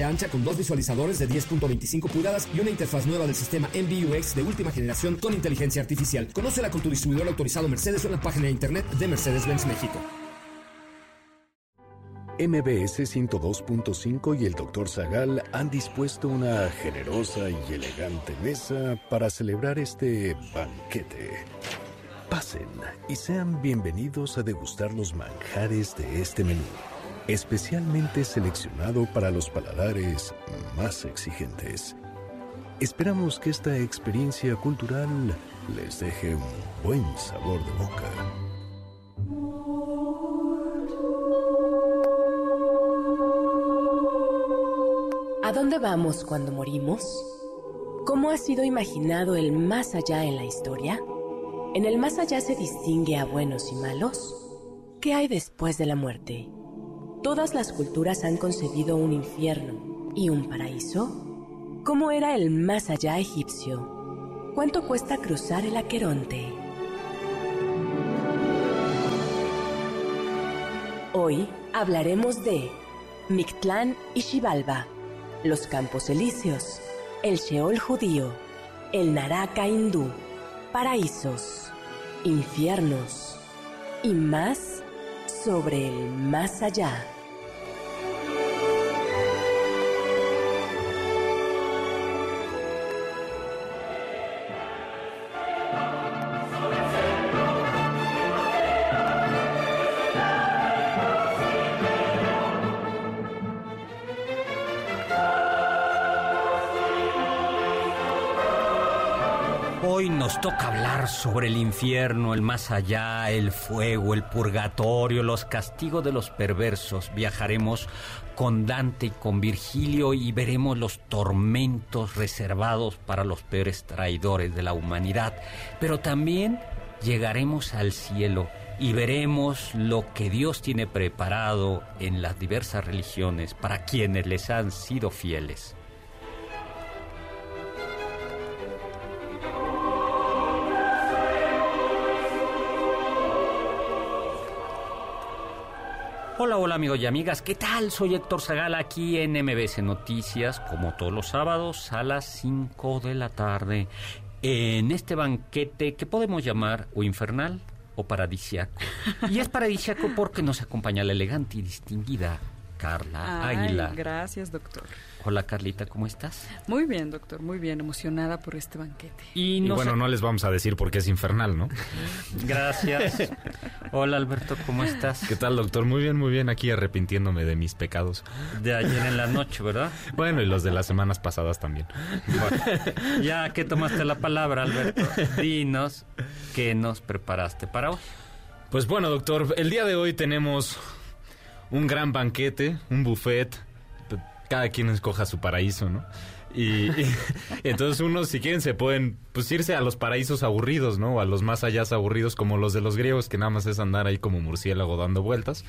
ancha con dos visualizadores de 10.25 pulgadas y una interfaz nueva del sistema MBUX de última generación con inteligencia artificial. Conócela con tu distribuidor autorizado Mercedes en la página de internet de Mercedes-Benz México. MBS 102.5 y el Dr. Zagal han dispuesto una generosa y elegante mesa para celebrar este banquete. Pasen y sean bienvenidos a degustar los manjares de este menú especialmente seleccionado para los paladares más exigentes. Esperamos que esta experiencia cultural les deje un buen sabor de boca. ¿A dónde vamos cuando morimos? ¿Cómo ha sido imaginado el más allá en la historia? ¿En el más allá se distingue a buenos y malos? ¿Qué hay después de la muerte? Todas las culturas han concebido un infierno y un paraíso. ¿Cómo era el más allá egipcio? ¿Cuánto cuesta cruzar el Aqueronte? Hoy hablaremos de Mictlán y Xibalba, los campos elíseos, el Sheol judío, el Naraka hindú, paraísos, infiernos y más sobre el más allá. Sobre el infierno, el más allá, el fuego, el purgatorio, los castigos de los perversos. Viajaremos con Dante y con Virgilio y veremos los tormentos reservados para los peores traidores de la humanidad. Pero también llegaremos al cielo y veremos lo que Dios tiene preparado en las diversas religiones para quienes les han sido fieles. Hola, hola amigos y amigas, ¿qué tal? Soy Héctor Zagala aquí en MBC Noticias, como todos los sábados a las 5 de la tarde, en este banquete que podemos llamar o infernal o paradisiaco. Y es paradisiaco porque nos acompaña la elegante y distinguida Carla Ay, Águila. Gracias, doctor. Hola Carlita, ¿cómo estás? Muy bien, doctor, muy bien, emocionada por este banquete. Y, bueno, no les vamos a decir por qué es infernal, ¿no? Gracias. Hola Alberto, ¿cómo estás? ¿Qué tal, doctor? Muy bien, muy bien. Aquí arrepintiéndome de mis pecados. De ayer en la noche, ¿verdad? Bueno, y los de las semanas pasadas también. Bueno, ya que tomaste la palabra, Alberto, dinos qué nos preparaste para hoy. Pues bueno, doctor, el día de hoy tenemos un gran banquete, un buffet. Cada quien escoja su paraíso, ¿no? Y, y entonces unos, si quieren, se pueden pues irse a los paraísos aburridos, ¿no? O a los más allá aburridos, como los de los griegos, que nada más es andar ahí como murciélago dando vueltas.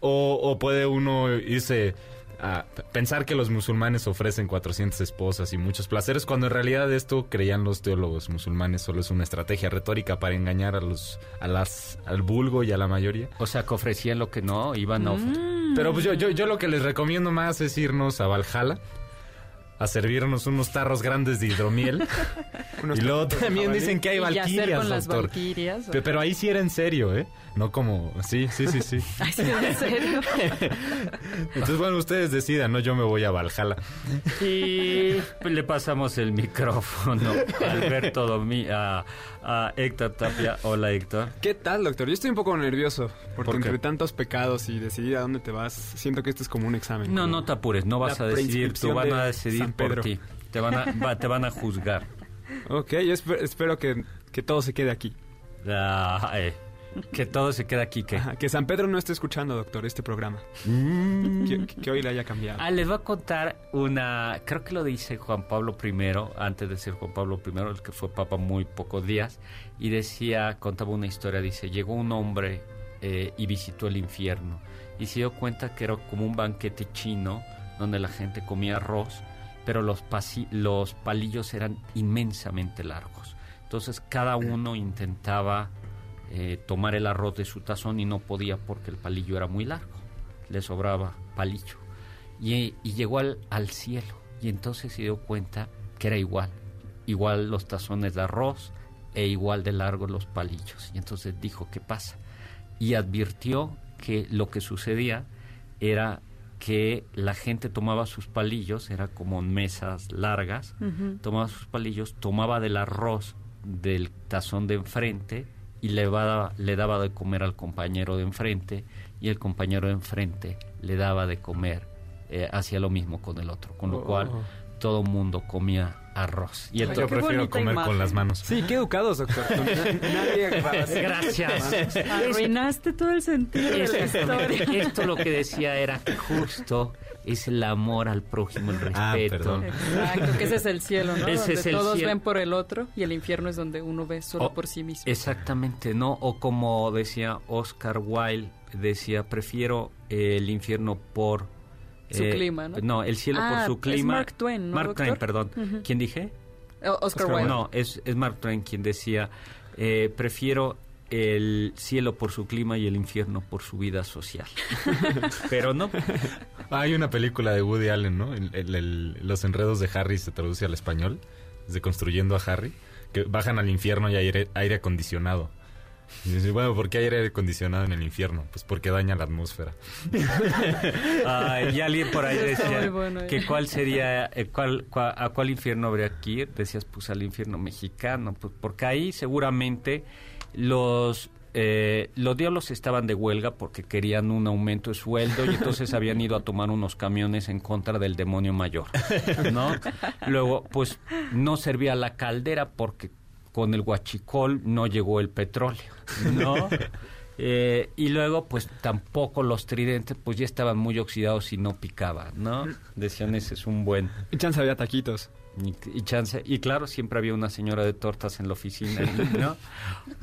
O, o puede uno irse a pensar que los musulmanes ofrecen 400 esposas y muchos placeres, cuando en realidad esto, creían los teólogos musulmanes, solo es una estrategia retórica para engañar a los, a las, al vulgo y a la mayoría. O sea, que ofrecían lo que no, iban a ofrecer. Pero pues yo, yo, yo lo que les recomiendo más es irnos a Valhalla a servirnos unos tarros grandes de hidromiel. y luego también dicen que hay valquirias, doctor. valquirias. Pero ahí sí era en serio, ¿eh? No como... Sí, sí, sí, sí. Ay, sí, en serio. Entonces, bueno, ustedes decidan, ¿no? Yo me voy a Valhalla. Y le pasamos el micrófono a Alberto Domi, a, a Héctor Tapia. Hola, Héctor. ¿Qué tal, doctor? Yo estoy un poco nervioso porque entre tantos pecados y decidir a dónde te vas, siento que esto es como un examen. No, como no te apures, no vas la a decidir, tú van a de decidir por ti. Te van a, va- te van a juzgar. Ok, yo espe- espero que, que todo se quede aquí. Ay, que todo se queda aquí. Que, Ajá, que San Pedro no esté escuchando, doctor, este programa. Mm. Que, que hoy le haya cambiado. Ah, les voy a contar una, creo que lo dice Juan Pablo I, antes de ser Juan Pablo I, el que fue papa muy pocos días, y decía, contaba una historia, dice, llegó un hombre eh, y visitó el infierno, y se dio cuenta que era como un banquete chino, donde la gente comía arroz, pero los, pasi- los palillos eran inmensamente largos. Entonces cada uno intentaba eh, tomar el arroz de su tazón y no podía porque el palillo era muy largo, le sobraba palillo. Y, y llegó al, al cielo y entonces se dio cuenta que era igual, igual los tazones de arroz e igual de largos los palillos. Y entonces dijo, ¿qué pasa? Y advirtió que lo que sucedía era que la gente tomaba sus palillos, era como mesas largas, tomaba sus palillos, tomaba del arroz del tazón de enfrente y le, va- le daba de comer al compañero de enfrente y el compañero de enfrente le daba de comer, eh, hacía lo mismo con el otro, con lo cual todo mundo comía arroz. Y Ay, entonces, Yo prefiero comer imagen. con las manos. Sí, qué educados, doctor. Nadie va a hacer- Gracias. Arruinaste todo el sentido de la Exactamente. historia. Esto lo que decía era que justo es el amor al prójimo, el Ah, respeto. perdón. Exacto, que ese es el cielo, ¿no? Ese donde es el todos cielo. ven por el otro y el infierno es donde uno ve solo O- por sí mismo. Exactamente, ¿no? O como decía Oscar Wilde, decía, prefiero el infierno por... eh, Su clima, ¿no? el cielo Ah, por su es clima. Mark Twain, ¿no, Mark doctor? Twain, perdón. ¿Quién dije? O- Oscar Wilde. No, es, es Mark Twain quien decía, eh, prefiero el cielo por su clima y el infierno por su vida social. Pero no, Hay una película de Woody Allen, ¿no? El- el- el- los enredos de Harry se traduce al español, de construyendo a Harry, que bajan al infierno y hay aire, aire acondicionado. Y dice, bueno, ¿por qué hay aire acondicionado en el infierno? Pues porque daña la atmósfera. Ah, y alguien por ahí decía bueno, eh. que cuál sería, eh, cuál, cua- a cuál infierno habría que ir. Decías, pues al infierno mexicano, pues porque ahí seguramente los eh, los diablos estaban de huelga porque querían un aumento de sueldo y entonces habían ido a tomar unos camiones en contra del demonio mayor, ¿no? Luego, pues no servía la caldera porque con el huachicol no llegó el petróleo, ¿no? Eh, y luego, pues tampoco los tridentes, pues ya estaban muy oxidados y no picaban, ¿no? Decían, ese es un buen. Y chance había taquitos. Y, y chance. Y claro, siempre había una señora de tortas en la oficina, ¿no?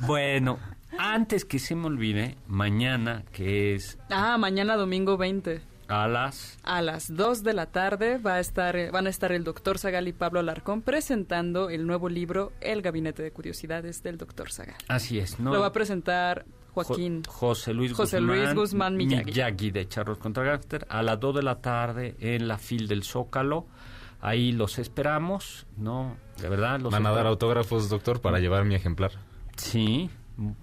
bueno, antes que se me olvide, mañana, que es Ah, mañana domingo 20. a las. A las 2 de la tarde va a estar, van a estar el doctor Zagal y Pablo Alarcón presentando el nuevo libro El Gabinete de Curiosidades del doctor Zagal. Así es, ¿no? Lo va a presentar Joaquín. Jo- José Luis José Guzmán. Luis Guzmán Miyagi. de Charros contra Gangster a las 2 de la tarde en la FIL del Zócalo. Ahí los esperamos, ¿no? De verdad, los ¿Van a dar autógrafos, doctor, para llevar mi ejemplar? Sí,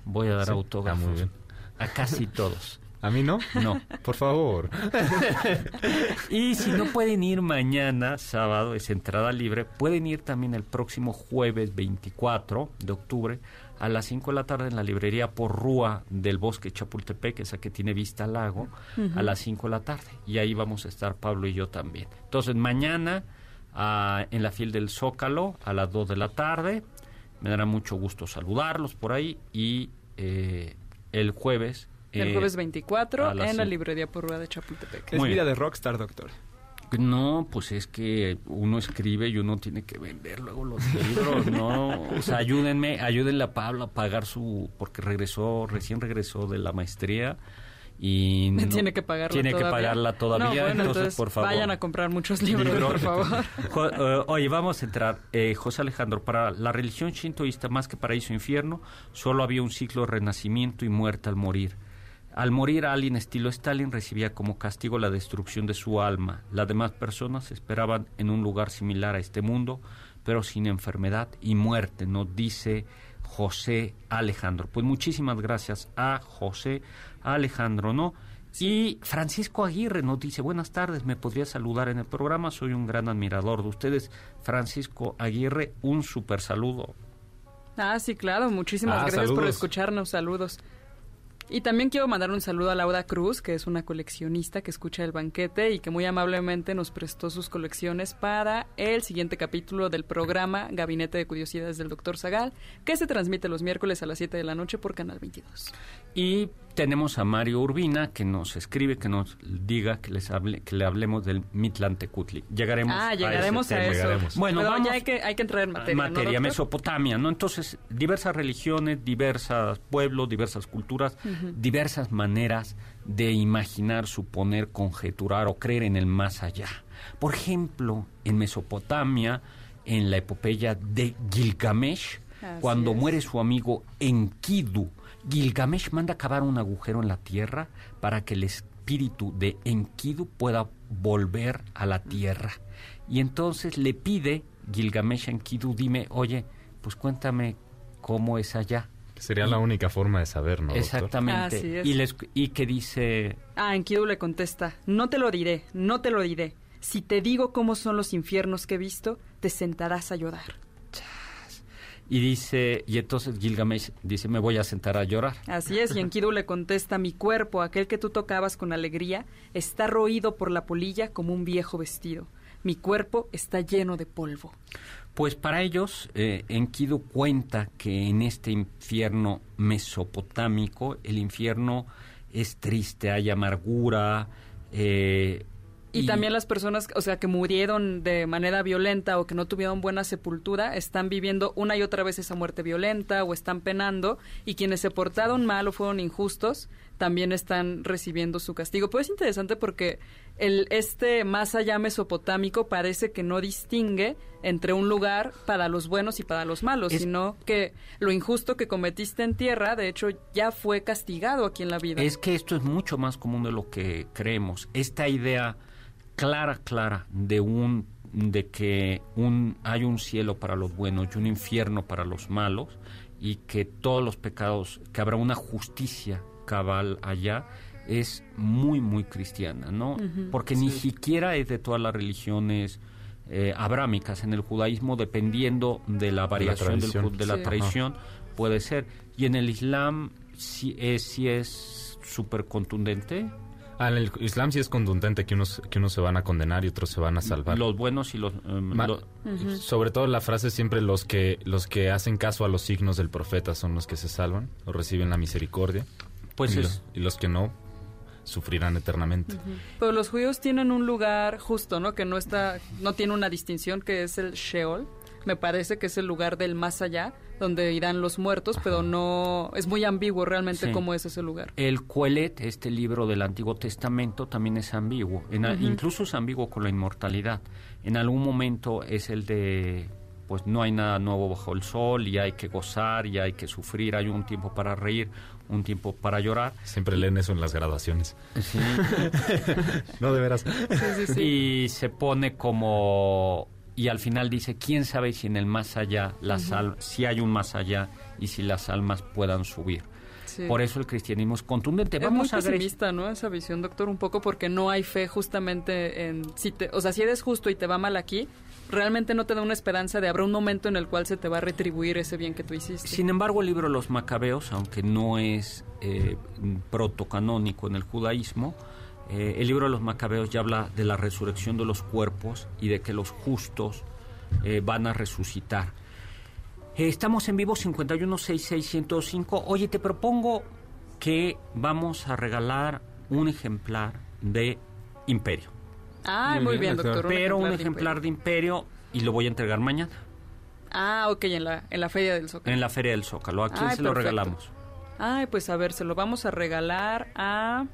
voy a dar Sí, autógrafos. ah, muy bien. A casi todos. ¿A mí no? No. Por favor. Y si no pueden ir mañana, sábado, es entrada libre, pueden ir también el próximo jueves 24 de octubre a las 5 de la tarde en la librería Porrúa del Bosque Chapultepec, esa que tiene vista al lago, a las 5 de la tarde. Y ahí vamos a estar Pablo y yo también. Entonces, mañana en la fil del Zócalo a las 2 de la tarde. Me dará mucho gusto saludarlos por ahí. Y eh, el jueves... El eh, jueves 24 a las en la librería Porrúa de Chapultepec. Es Muy vida bien. de rockstar, doctor. No, pues es que uno escribe y uno tiene que vender luego los libros, ¿no? O sea, ayúdenme, ayúdenle a Pablo a pagar su... porque regresó, recién regresó de la maestría y... No- tiene que pagarla Tiene todavía. que pagarla todavía, No, bueno, entonces, entonces, por favor. vayan a comprar muchos libros, Libro. por favor. Jo- eh, oye, vamos a entrar. Eh, José Alejandro, para la religión shintoísta, más que paraíso e infierno, solo había un ciclo de renacimiento y muerte al morir. Al morir, alguien estilo Stalin recibía como castigo la destrucción de su alma. Las demás personas esperaban en un lugar similar a este mundo, pero sin enfermedad y muerte, nos dice José Alejandro. Pues muchísimas gracias a José Alejandro, ¿no? Y Francisco Aguirre nos dice, buenas tardes, me podría saludar en el programa, soy un gran admirador de ustedes. Francisco Aguirre, un super saludo. Ah, sí, claro. Muchísimas Ah, gracias por escucharnos. Saludos. Y también quiero mandar un saludo a Laura Cruz, que es una coleccionista que escucha el banquete y que muy amablemente nos prestó sus colecciones para el siguiente capítulo del programa Gabinete de Curiosidades del Dr. Zagal, que se transmite los miércoles a las 7 de la noche por Canal 22. Y tenemos a Mario Urbina que nos escribe, que nos diga que les hable, que le hablemos del Mitlantecutli. Llegaremos Ah, a llegaremos ese a, tema. eso. Llegaremos. Bueno, Pero vamos ya hay que, hay que entrar en materia. ¿no, materia? Mesopotamia, ¿no? Entonces, diversas religiones, diversos pueblos, diversas culturas, diversas maneras de imaginar, suponer, conjeturar o creer en el más allá. Por ejemplo, en Mesopotamia, en la epopeya de Gilgamesh, Así cuando es. muere su amigo Enkidu, Gilgamesh manda cavar un agujero en la tierra para que el espíritu de Enkidu pueda volver a la tierra. Y entonces le pide Gilgamesh a Enkidu, dime, oye, pues cuéntame cómo es allá. Sería la única forma de saber, ¿no? doctor? Exactamente. Así es. Y, les, y que dice, Ah, Enkidu le contesta, no te lo diré, no te lo diré. Si te digo cómo son los infiernos que he visto, te sentarás a llorar. Y dice, y entonces Gilgamesh dice, me voy a sentar a llorar. Así es, y Enkidu le contesta, mi cuerpo, aquel que tú tocabas con alegría, está roído por la polilla como un viejo vestido. Mi cuerpo está lleno de polvo. Pues para ellos, eh, Enkidu cuenta que en este infierno mesopotámico, el infierno es triste, hay amargura. eh, Y, también las personas, o sea, que murieron de manera violenta o que no tuvieron buena sepultura, están viviendo una y otra vez esa muerte violenta o están penando y quienes se portaron mal o fueron injustos también están recibiendo su castigo. Pues es interesante porque el este más allá mesopotámico parece que no distingue entre un lugar para los buenos y para los malos, Es- sino que lo injusto que cometiste en tierra, de hecho, ya fue castigado aquí en la vida. Es que esto es mucho más común de lo que creemos. Esta idea clara, clara de un de que un hay un cielo para los buenos y un infierno para los malos y que todos los pecados que habrá una justicia cabal allá es muy muy cristiana, ¿no? Porque ni siquiera es de todas las religiones eh, abrámicas en el judaísmo dependiendo de la variación del tradición. ju- de la Sí. tradición puede ser y en el Islam sí es sí es súper contundente Ah, en el Islam sí es contundente que unos, que unos se van a condenar y otros se van a salvar. los buenos y los Ma- lo- Sobre todo la frase siempre los que los que hacen caso a los signos del profeta son los que se salvan o reciben la misericordia. pues y, es los, y los que no sufrirán eternamente. Pero los judíos tienen un lugar justo, ¿no? Que no está, no tiene una distinción, que es el Sheol. Me parece que es el lugar del más allá, donde irán los muertos, pero no, es muy ambiguo realmente Sí. cómo es ese lugar. el Coelet, este libro del Antiguo Testamento, también es ambiguo. En Incluso es ambiguo con la inmortalidad. En algún momento es el de, pues no hay nada nuevo bajo el sol y hay que gozar y hay que sufrir. Hay un tiempo para reír, un tiempo para llorar. Siempre leen eso en las graduaciones. Sí. No, de veras. Sí, sí, sí. Y se pone como y al final dice quién sabe si en el más allá las al- si hay un más allá y si las almas puedan subir. Sí. Por eso el cristianismo es contundente. Es Vamos muy a ver pesimista, ¿no? Esa visión, doctor, un poco porque no hay fe justamente en... Si te, o sea, si eres justo y te va mal aquí, realmente no te da una esperanza de habrá un momento en el cual se te va a retribuir ese bien que tú hiciste. Sin embargo, el libro los Macabeos, aunque no es eh, protocanónico en el judaísmo, eh, el libro de los Macabeos ya habla de la resurrección de los cuerpos y de que los justos eh, van a resucitar. Eh, estamos en vivo 5166105. Oye, te propongo que vamos a regalar un ejemplar de Imperio. Ah, Muy bien, bien, doctor. Pero un de ejemplar de Imperio y lo voy a entregar mañana Ah, ok, en la, en la Feria del Zócalo. en la Feria del Zócalo. ¿A quién Ay, se lo regalamos? Ay, pues a ver, se lo vamos a regalar a...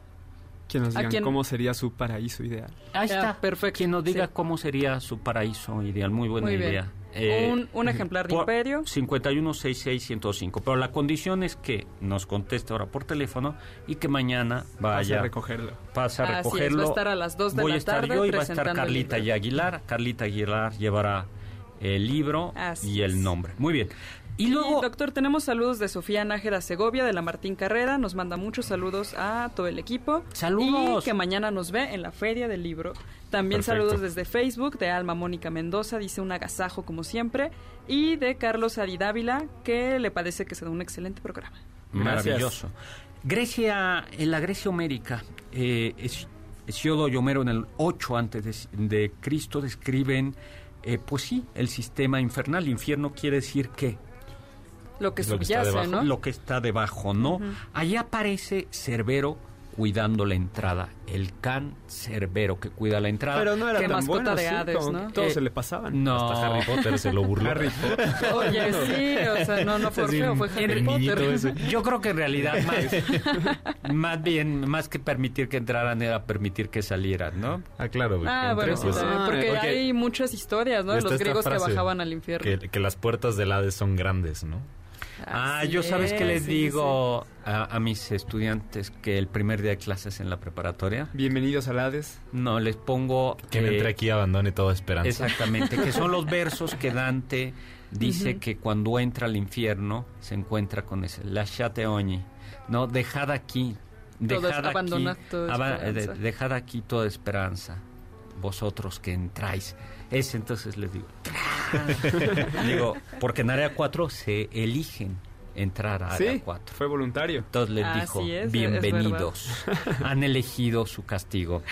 Que nos ¿A digan quién? cómo sería su paraíso ideal. Ahí está. perfecto, Quien nos diga sí. cómo sería su paraíso ideal. Muy buena Muy idea. Eh, un, un ejemplar de Imperio. 5166105. Pero la condición es que nos conteste ahora por teléfono y que mañana Vaya vaya a recogerlo. pasa a Así es, recogerlo. va a estar a las dos de Voy la a estar yo y va a estar Carlita y Aguilar. Carlita Aguilar llevará el libro Así y el nombre. Muy bien. Y Y, luego doctor, tenemos saludos de Sofía Nájera Segovia, de la Martín Carrera. Nos manda muchos saludos a todo el equipo. ¡Saludos! Y que mañana nos ve en la Feria del Libro. También Perfecto. saludos desde Facebook de Alma Mónica Mendoza, dice un agasajo como siempre. Y de Carlos Adi Dávila, que le parece que se da un excelente programa. Maravilloso. Grecia, en la Grecia homérica, eh, Es- Hesiodo y Homero en el 8 antes de, de Cristo describen, eh, pues sí, el sistema infernal. Infierno quiere decir que Lo que Lo que está subyace, debajo. ¿no? lo que está debajo, ¿no? Allí aparece Cerbero cuidando la entrada, el can Cerbero que cuida la entrada. Pero no era Qué tan mascota bueno, de Hades, ¿no? que Todos Eh, se le pasaban. no, Hasta Harry Potter se lo burló. Harry Potter. Oye, sí, o sea, no, no fue feo, fue Harry Potter. ese. Yo creo que en realidad más, más bien, más que permitir que entraran era permitir que salieran, ¿no? Ah, claro. Ah, bueno, sí, Ah, porque porque hay muchas historias, ¿no? Los griegos que bajaban al infierno. Que, que las puertas del Hades son grandes, ¿no? Ah, yo sabes que es, les sí, digo A, a mis estudiantes que el primer día de clases en la preparatoria, Bienvenidos a Hades. no, les pongo... Quien eh, entre aquí abandone toda esperanza. Exactamente, que son los versos que Dante dice que cuando entra al infierno se encuentra con ese lasciate ogni, no dejad aquí, Todo es- dejad aquí, abandonad toda aba- eh, dejad aquí toda esperanza, vosotros que entráis. Ese entonces les digo, digo, porque en área 4 se eligen entrar a área Sí, 4. fue voluntario. Entonces les Así dijo, es, es bienvenidos. Han elegido su castigo.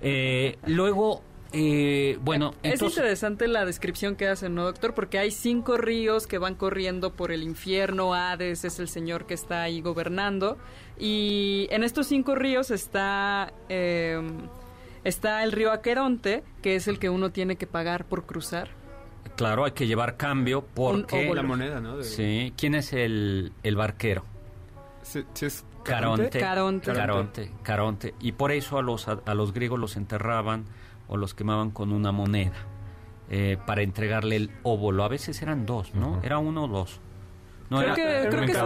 Eh, luego, eh, bueno, es entonces... interesante la descripción que hacen, ¿no, doctor? Porque hay cinco ríos que van corriendo por el infierno. Hades es el señor que está ahí gobernando. Y en estos cinco ríos está, eh, está el río Aqueronte, que es el que uno tiene que pagar por cruzar. Claro, hay que llevar cambio porque... La moneda, ¿no? De- Sí, ¿quién es el, el barquero? Sí, sí es Caronte. Caronte. Caronte. Caronte. Y por eso a los, a, a los griegos los enterraban o los quemaban con una moneda eh, para entregarle el óvulo. A veces eran dos, ¿no? Era uno o dos. No, creo era- que, uno creo en que es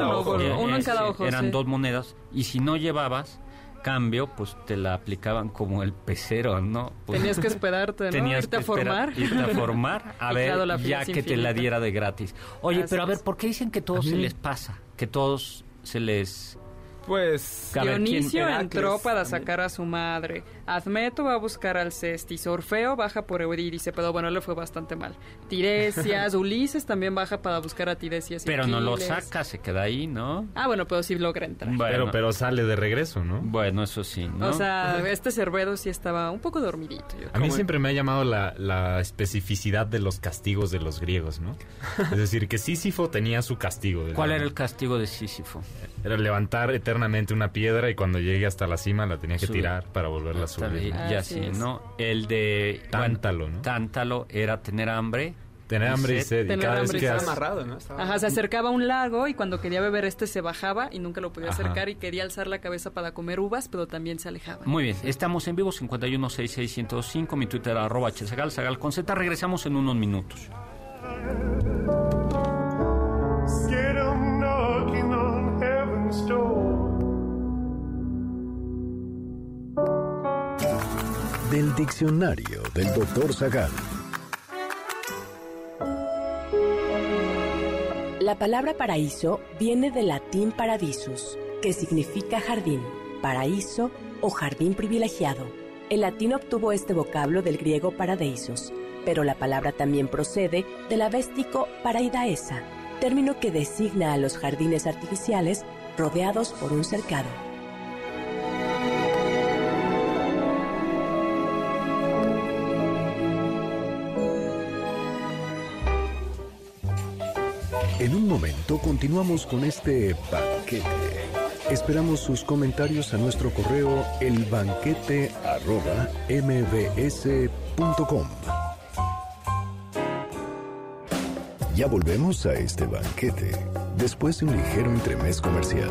uno en cada sí, ojo. Eran sí. dos monedas. Y si no llevabas cambio, pues te la aplicaban como el pecero, ¿no? Pues, Tenías que esperarte, ¿no? Tenías Irte a que esperar, formar. irte a formar, a ver, claro, la fila ya que te la diera de gratis. Oye, Así pero a ver. ¿por qué dicen que todos se les pasa? Que todos se les... Pues. A ver, ¿quién- Dionisio entró para sacar a su madre. Admeto va a buscar al Cestis. Orfeo baja por Eurídice, pero bueno, le fue bastante mal. Tiresias, Ulises también baja para buscar a Tiresias. y Pero no lo saca, se queda ahí, ¿no? Ah, bueno, pero sí logra entrar. Bueno, Pero, pero sale de regreso, ¿no? bueno, eso sí, ¿no? O sea, este Cervedo sí estaba un poco dormidito. yo A mí siempre me ha llamado la, la especificidad de los castigos de los griegos, ¿no? Es decir, que Sísifo tenía su castigo. ¿Cuál era el castigo de Sísifo? Era levantar eternamente una piedra y cuando llegue hasta la cima la tenía que Subir. tirar para volverla a subir. ¿no? ya Así sí, es. ¿no? El de... Tántalo, bueno, ¿no? Tántalo era tener hambre. Tener Y hambre y sed. Y cada vez hambre y que. Estaba has- amarrado, ¿no? Estaba- Ajá, se acercaba a un lago y cuando quería beber este se bajaba y nunca lo podía Ajá. acercar y quería alzar la cabeza para comer uvas, pero también se alejaba. Muy bien, estamos en vivo 5166105, mi Twitter arroba hsagal, sagal con Z. Regresamos en unos minutos. Del diccionario del doctor Zagal. La palabra paraíso viene del latín paradisus, que significa jardín, paraíso o jardín privilegiado. El latín obtuvo este vocablo del griego paradeisos, pero la palabra también procede del avéstico paraidaesa, término que designa a los jardines artificiales rodeados por un cercado. En un momento continuamos con este banquete. Esperamos sus comentarios a nuestro correo elbanquete.mbs.com. Ya volvemos a este banquete después de un ligero entremés comercial.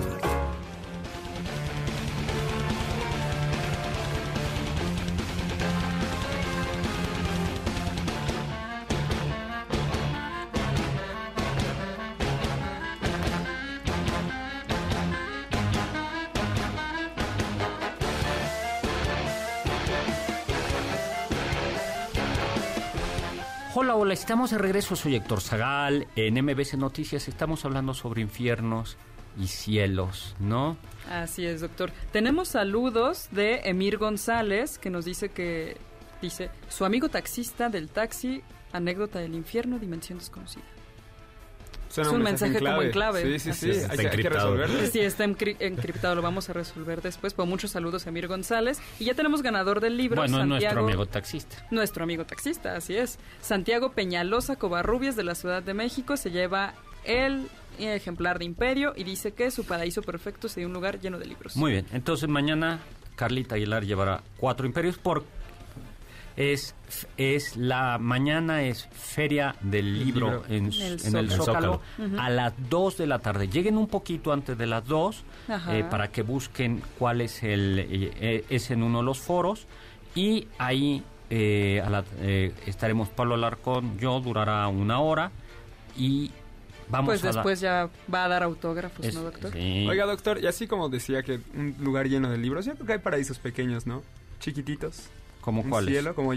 Estamos de regreso. Soy Héctor Zagal. En MBC Noticias estamos hablando sobre infiernos y cielos, ¿no? Así es, doctor. Tenemos saludos de Emir González, que nos dice que, dice, su amigo taxista del taxi, anécdota del infierno, dimensión desconocida. Suena Es un mensaje como en clave. Sí, sí, sí. Hay, que resolverlo. Sí, está encri- encriptado, lo vamos a resolver después. Pues muchos saludos a Emir González. Y ya tenemos ganador del libro, Bueno, es Santiago. nuestro amigo taxista. Nuestro amigo taxista, así es. Santiago Peñalosa Covarrubias de la Ciudad de México se lleva el ejemplar de Imperio y dice que su paraíso perfecto sería un lugar lleno de libros. Muy bien, entonces mañana Carlita Aguilar llevará cuatro imperios por es es la mañana es feria del libro, libro. en, En el en el Zócalo. Zócalo, a las 2 de la tarde. Lleguen un poquito antes de las 2 Ajá. eh, para que busquen cuál es el eh, eh, es en uno de los foros y ahí eh, a la- eh, estaremos Pablo Alarcón, yo durará una hora y vamos pues después ya va a dar autógrafos, es- ¿no, doctor? sí. Oiga, doctor, y así como decía que un lugar lleno de libros, yo creo que hay paraísos pequeños, ¿no? Chiquititos. ¿Cómo un cuáles? cielo, como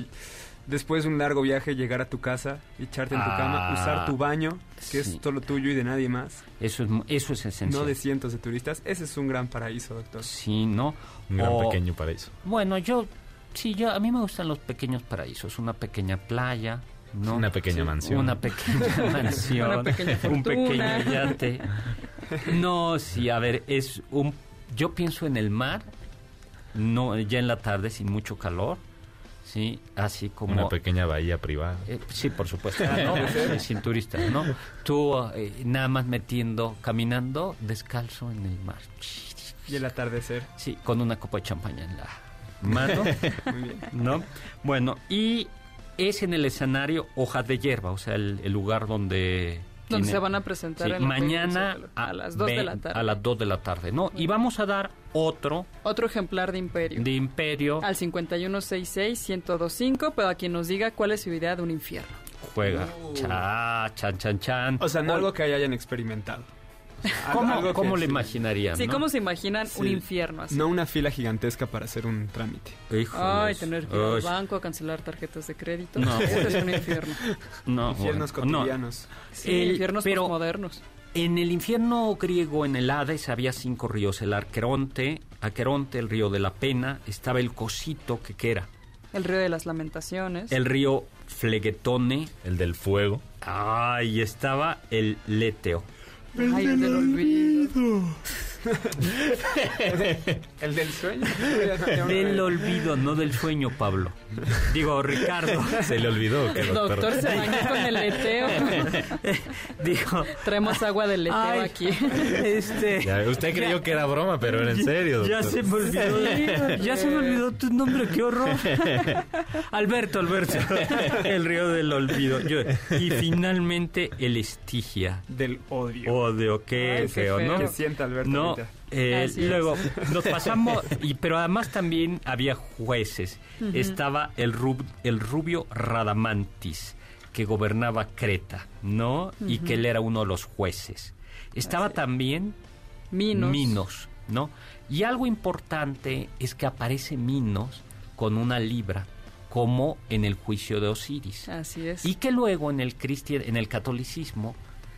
después de un largo viaje llegar a tu casa, echarte en tu cama, Ah, usar tu baño, que sí. es solo tuyo y de nadie más, Eso es, eso es esencial. no de cientos de turistas. Ese es un gran paraíso, doctor. Sí, ¿no? Un gran O- pequeño paraíso. Bueno, yo, sí, yo, a mí me gustan los pequeños paraísos, una pequeña playa, ¿no? Una pequeña mansión. Una pequeña mansión, Una pequeña un pequeño yate. No, sí, a ver, es un, yo pienso en el mar, no, ya en la tarde sin mucho calor, sí, así como Una pequeña bahía privada. eh, sí, por supuesto, ¿no? Sí, sin turistas, ¿no? Tú eh, nada más metiendo, caminando descalzo en el mar. Y el atardecer. Sí, con una copa de champaña en la mano, Muy bien. ¿no? Bueno, y es en el escenario Hojas de Hierba, o sea, el, el lugar donde... Donde se van a presentar Sí, en mañana a las 2 de la tarde. A las 2 de la tarde, ¿no? Y vamos a dar otro Otro ejemplar de Imperio. de Imperio. Al 5166-1025, pero a quien nos diga cuál es su idea de un infierno. Juega. Cha, chan, chan, chan. O sea, no O- algo que hayan experimentado. ¿Cómo, cómo le sí. imaginarían? Sí, no? ¿cómo se imaginan un Sí. infierno así? No una fila gigantesca para hacer un trámite. Híjoles. Ay, tener que ir al banco a cancelar tarjetas de crédito. No, bueno. es un infierno. No, Infiernos bueno, no. cotidianos. Sí, El- infiernos pero- modernos. En el infierno griego, en el Hades, había cinco ríos. El Arqueronte, Aqueronte, el río de la Pena, estaba el Cosito, que, que era El río de las lamentaciones. el río Flegetone, El del fuego. ay, estaba el Leteo. El del olvido. El del sueño. Del olvido, no del sueño, Pablo. Digo, Ricardo. Se le olvidó que El doctor se bañó con el leteo. Digo, Traemos agua del leteo ay, aquí. Este. Ya, usted creyó que era broma, pero era en serio. Ya doctor. se me olvidó. ya se me olvidó tu nombre, qué horror. Alberto, Alberto. El río del olvido. Yo- y finalmente el Estigia. Del odio. Odio, qué Ay, qué feo, feo. ¿no? Que sienta Alberto No, eh, luego nos pasamos, y, pero además también había jueces. Estaba el, rub- el rubio Radamantis, que gobernaba Creta, ¿no? Y que él era uno de los jueces. Estaba también Minos. Minos, ¿no? Y algo importante es que aparece Minos con una libra, como en el juicio de Osiris. Así es. Y que luego en el, cristian, en el catolicismo,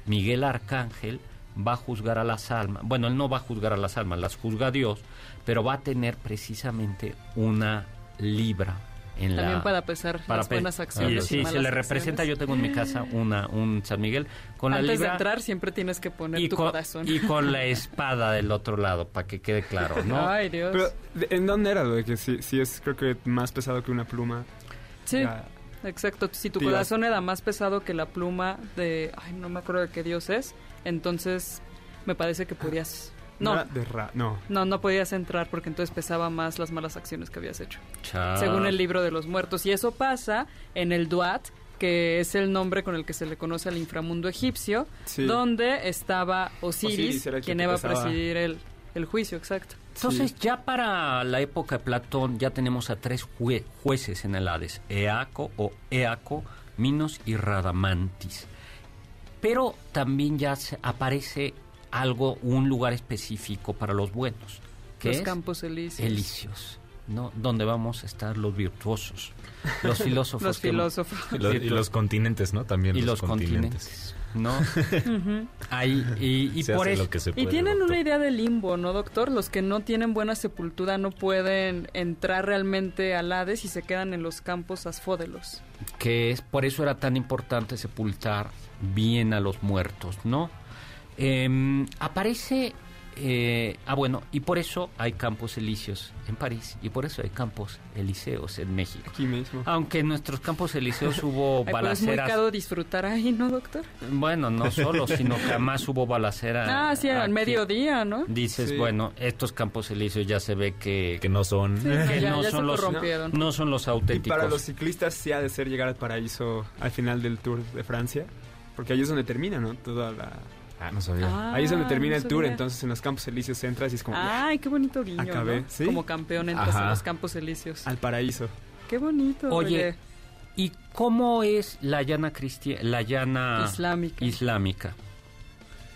Miguel Arcángel va a juzgar a las almas. Bueno, él no va a juzgar a las almas, las juzga Dios, pero va a tener precisamente una libra en la... También para pesar para las pe- buenas acciones. sí, se le acciones. representa. Yo tengo en mi casa una, un San Miguel con la Antes libra de entrar siempre tienes que poner y tu con, corazón. y con la espada del otro lado, para que quede claro, ¿no? Ay, Dios. Pero, ¿de- ¿en dónde era, güey? Que sí es, creo que más pesado que una pluma. sí, Ya, exacto. Si tu corazón era más pesado que la pluma de... Ay, no me acuerdo de qué dios es. Entonces, me parece que podías... no. No, era de ra- no. no, no podías entrar porque entonces pesaba más las malas acciones que habías hecho. Cha- según el libro de los muertos. Y eso pasa en el Duat, que es el nombre con el que se le conoce al inframundo egipcio, Sí. donde estaba Osiris, quien iba a presidir el, el juicio, exacto. Entonces, ya para la época de Platón, ya tenemos a tres jue- jueces en el Hades: Eaco o Eaco, Minos y Radamantis. Pero también ya se- aparece algo, un lugar específico para los buenos, que Los es campos elíseos. Elíseos. ¿no? Donde vamos a estar los virtuosos, los filósofos. Los que- filósofos. Y los, y los continentes, ¿no? También y los, los continentes, ¿no? Ahí, y y Se por hace eso... lo que se Y tienen doctor. una idea de limbo, ¿no, doctor? Los que no tienen buena sepultura no pueden entrar realmente al Hades y se quedan en los campos asfódelos. que es por eso era tan importante sepultar bien a los muertos, ¿no? Em, aparece, eh, ah bueno, y por eso hay campos elíseos en París y por eso hay campos elíseos en México. Aquí mismo. Aunque en nuestros campos elíseos hubo Ay, pero es muy balaceras, caro disfrutar ahí, ¿no, doctor? bueno, no solo, sino que además hubo balacera. Ah, sí, al mediodía, ¿no? Dices, Sí. bueno, estos campos elíseos ya se ve que, Que no son. Sí, que ya- no, ya se son los, corrompieron. no son los Y auténticos. para los ciclistas sí ha de ser llegar al paraíso al final del Tour de Francia. Porque ahí es donde termina, ¿no? Toda la... Ah, no sabía. Ah, ahí es donde termina no el tour, entonces en los campos elíseos entras y es como Ay, qué bonito guiño, Acabé, ¿no? ¿sí? Como campeón entras Ajá. a los campos elíseos. al paraíso. Qué bonito. Oye, ¿y cómo es la llana cristiana, la llana Islámica. islámica?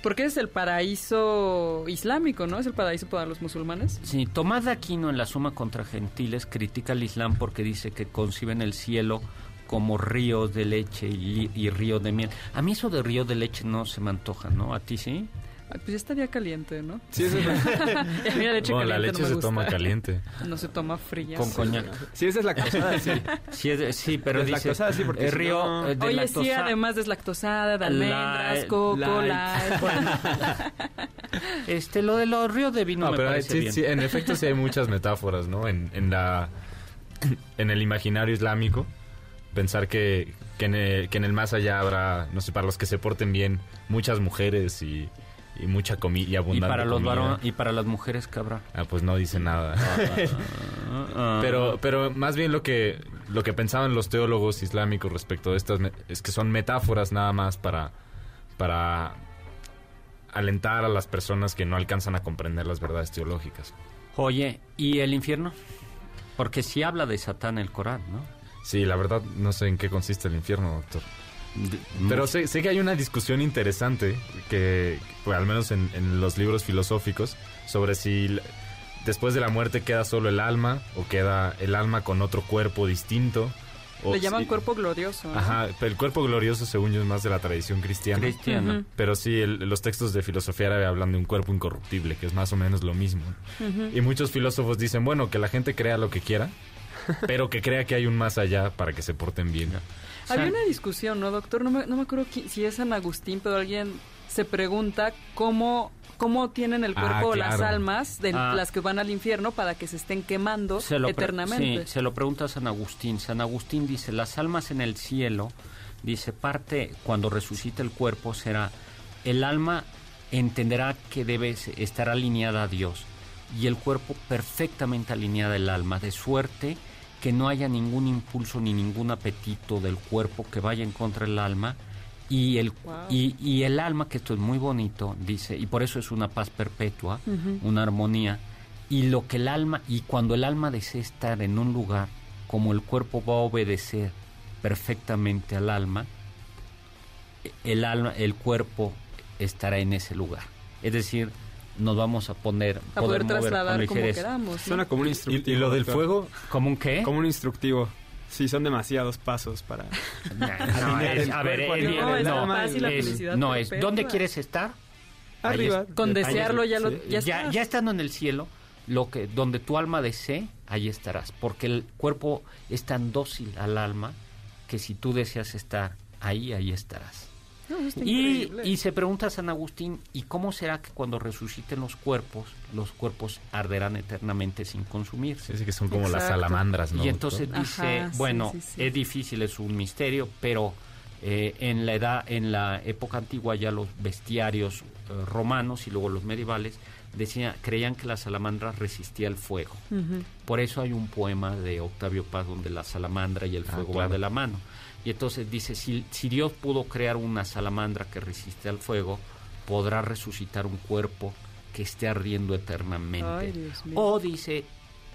Porque es el paraíso islámico, ¿no? Es el paraíso para los musulmanes. Sí, Tomás de Aquino en la Suma contra Gentiles critica al Islam porque dice que conciben el cielo como ríos de leche y, y río de miel. A mí eso de río de leche no se me antoja, ¿no? ¿A ti sí? Pues ya estaría caliente, ¿no? Sí, eso es la leche Bueno, la caliente leche no se gusta. toma caliente. No se toma fría. Con Sí. coñac. Sí, esa es la casada, sí. Sí, es sí, pero dice Deslactosada, sí, porque el si río no- eh, de Oye, sí, lactosa- además deslactosada, de La- almendras, coco, light. light. Este, lo de los ríos de vino No, me pero parece sí, bien. sí, en efecto sí hay muchas metáforas, ¿no? En, en la en el imaginario islámico pensar que, que, en el, que en el más allá habrá, no sé, para los que se porten bien, muchas mujeres y, y mucha comida y y abundante para los varones y para las mujeres cabrá. Ah, pues no dice nada. Ah, pero pero más bien lo que lo que pensaban los teólogos islámicos respecto de estas es que son metáforas nada más para para alentar a las personas que no alcanzan a comprender las verdades teológicas. Oye, ¿y el infierno? Porque sí habla de Satán el Corán, ¿no? Sí, la verdad no sé en qué consiste el infierno, doctor. Pero sé, sé que hay una discusión interesante, que, pues, al menos en, en los libros filosóficos, sobre si después de la muerte queda solo el alma o queda el alma con otro cuerpo distinto. o Le llaman si- cuerpo glorioso. ¿no? Ajá, pero el cuerpo glorioso según yo es más de la tradición cristiana. cristiano. Ujú. Pero sí, el- los textos de filosofía árabe hablan de un cuerpo incorruptible, que es más o menos lo mismo. Y muchos filósofos dicen, bueno, que la gente crea lo que quiera, pero que crea que hay un más allá para que se porten bien. Había una discusión, ¿no, doctor? No me, no me acuerdo qui- si es San Agustín, pero alguien se pregunta cómo, cómo tienen el Ah, cuerpo las claro. almas de Ah. las que van al infierno para que se estén quemando Se lo pre- eternamente. sí, se lo pregunta a San Agustín. San Agustín dice, las almas en el cielo, dice, parte, cuando resucita el cuerpo, será, el alma entenderá que debe estar alineada a Dios y el cuerpo perfectamente alineada al alma, de suerte que no haya ningún impulso ni ningún apetito del cuerpo que vaya en contra del alma y el, Wow. y, y el alma, que esto es muy bonito, dice, y por eso es una paz perpetua, una armonía, y lo que el alma, y cuando el alma desea estar en un lugar, como el cuerpo va a obedecer perfectamente al alma, el alma, el cuerpo estará en ese lugar. Es decir, nos vamos a poner a poder mover con trasladar como queramos. ¿no? Suena como un ¿Y, instructivo. y lo del doctor. fuego? ¿Cómo un qué? Como un instructivo. Sí, son demasiados pasos para... No, no, Alinear es- el a ver, es- alinear No, es la no es. ¿dónde quieres estar? Arriba. es- Con desearlo es- ya, lo, sí. ya, ya, estás. ya estando en el cielo, lo que donde tu alma desee, ahí estarás, porque el cuerpo es tan dócil al alma que si tú deseas estar ahí, ahí estarás. No, Y, y se pregunta a San Agustín, ¿y cómo será que cuando resuciten los cuerpos, los cuerpos arderán eternamente sin consumirse? Sí, que son como las salamandras, ¿no? y entonces doctor? dice, sí, bueno, sí, sí. es difícil, es un misterio, pero eh, en la edad, en la época antigua ya los bestiarios eh, romanos y luego los medievales decía, creían que la salamandra resistía el fuego. Por eso hay un poema de Octavio Paz donde la salamandra y el Ah, fuego claro. van de la mano. Y entonces dice, si, si Dios pudo crear una salamandra que resiste al fuego, podrá resucitar un cuerpo que esté ardiendo eternamente. Ay. O dice,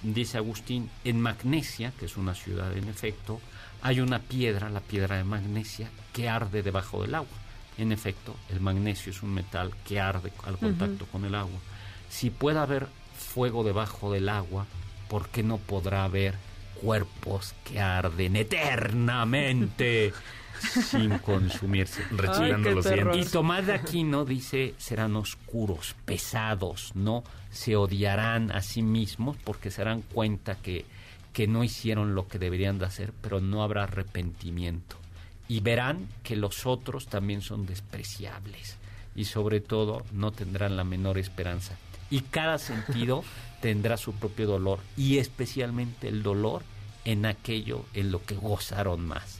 dice Agustín, en Magnesia, que es una ciudad en efecto, hay una piedra, la piedra de magnesia, que arde debajo del agua. En efecto, el magnesio es un metal que arde al contacto con el agua. Si puede haber fuego debajo del agua, porque no podrá haber cuerpos que arden eternamente sin consumirse. Rechinando los terror. Y dientes. Tomás de Aquino dice, serán oscuros, pesados, ¿no? Se odiarán a sí mismos porque se darán cuenta que, que no hicieron lo que deberían de hacer, pero no habrá arrepentimiento. Y verán que los otros también son despreciables y sobre todo no tendrán la menor esperanza. Y cada sentido tendrá su propio dolor y especialmente el dolor en aquello en lo que gozaron más.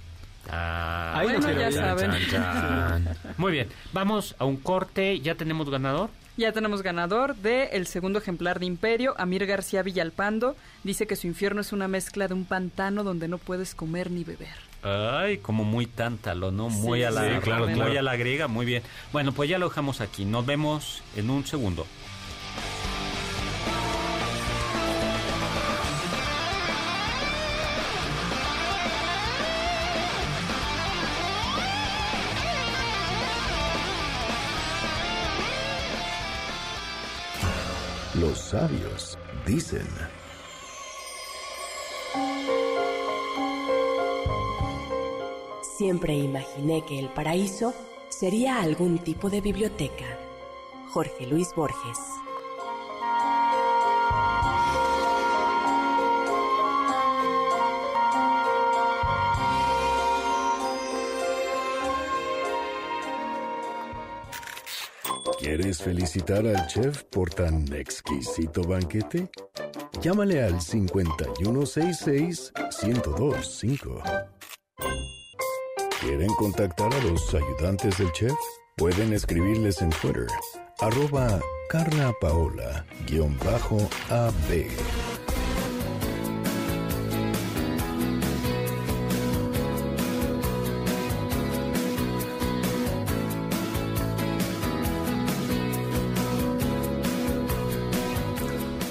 Ah, Ahí Bueno, quiero ya saben. Chan, chan. Muy bien, vamos a un corte. ¿Ya tenemos ganador? Ya tenemos ganador de el segundo ejemplar de Imperio, Amir García Villalpando. Dice que su infierno es una mezcla de un pantano donde no puedes comer ni beber. Ay, como muy tántalo, ¿no? Muy Sí, a la, sí, claro, muy claro. a la griega, muy bien. Bueno, pues ya lo dejamos aquí. Nos vemos en un segundo. Sabios dicen. Siempre imaginé que el paraíso sería algún tipo de biblioteca. Jorge Luis Borges. ¿Quieres felicitar al chef por tan exquisito banquete? Llámale al 5166-1025. ¿Quieren contactar a los ayudantes del chef? Pueden escribirles en Twitter, arroba Carla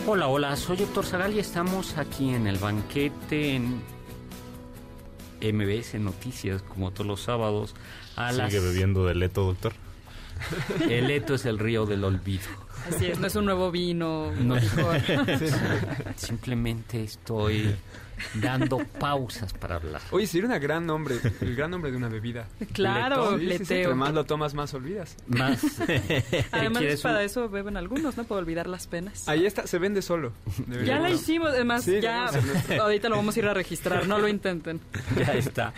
Hola, hola, soy Héctor Zagal y estamos aquí en el banquete en MBS Noticias, como todos los sábados. A las... Sigue bebiendo de leto, doctor. El Eto es el río del olvido. Así es, no es un nuevo vino, No. licor. Simplemente estoy dando pausas para hablar. Oye, sería una gran nombre, el gran nombre de una bebida. Claro, Sí, sí, sí, leteo. Entre más lo tomas, más olvidas. Más. Además, ¿Quieres para un- eso beben algunos, ¿no? Para olvidar las penas. Ahí está, se vende solo. Ya la hicimos, además, Sí, ya ahorita lo vamos a ir a registrar, no lo intenten. Ya está.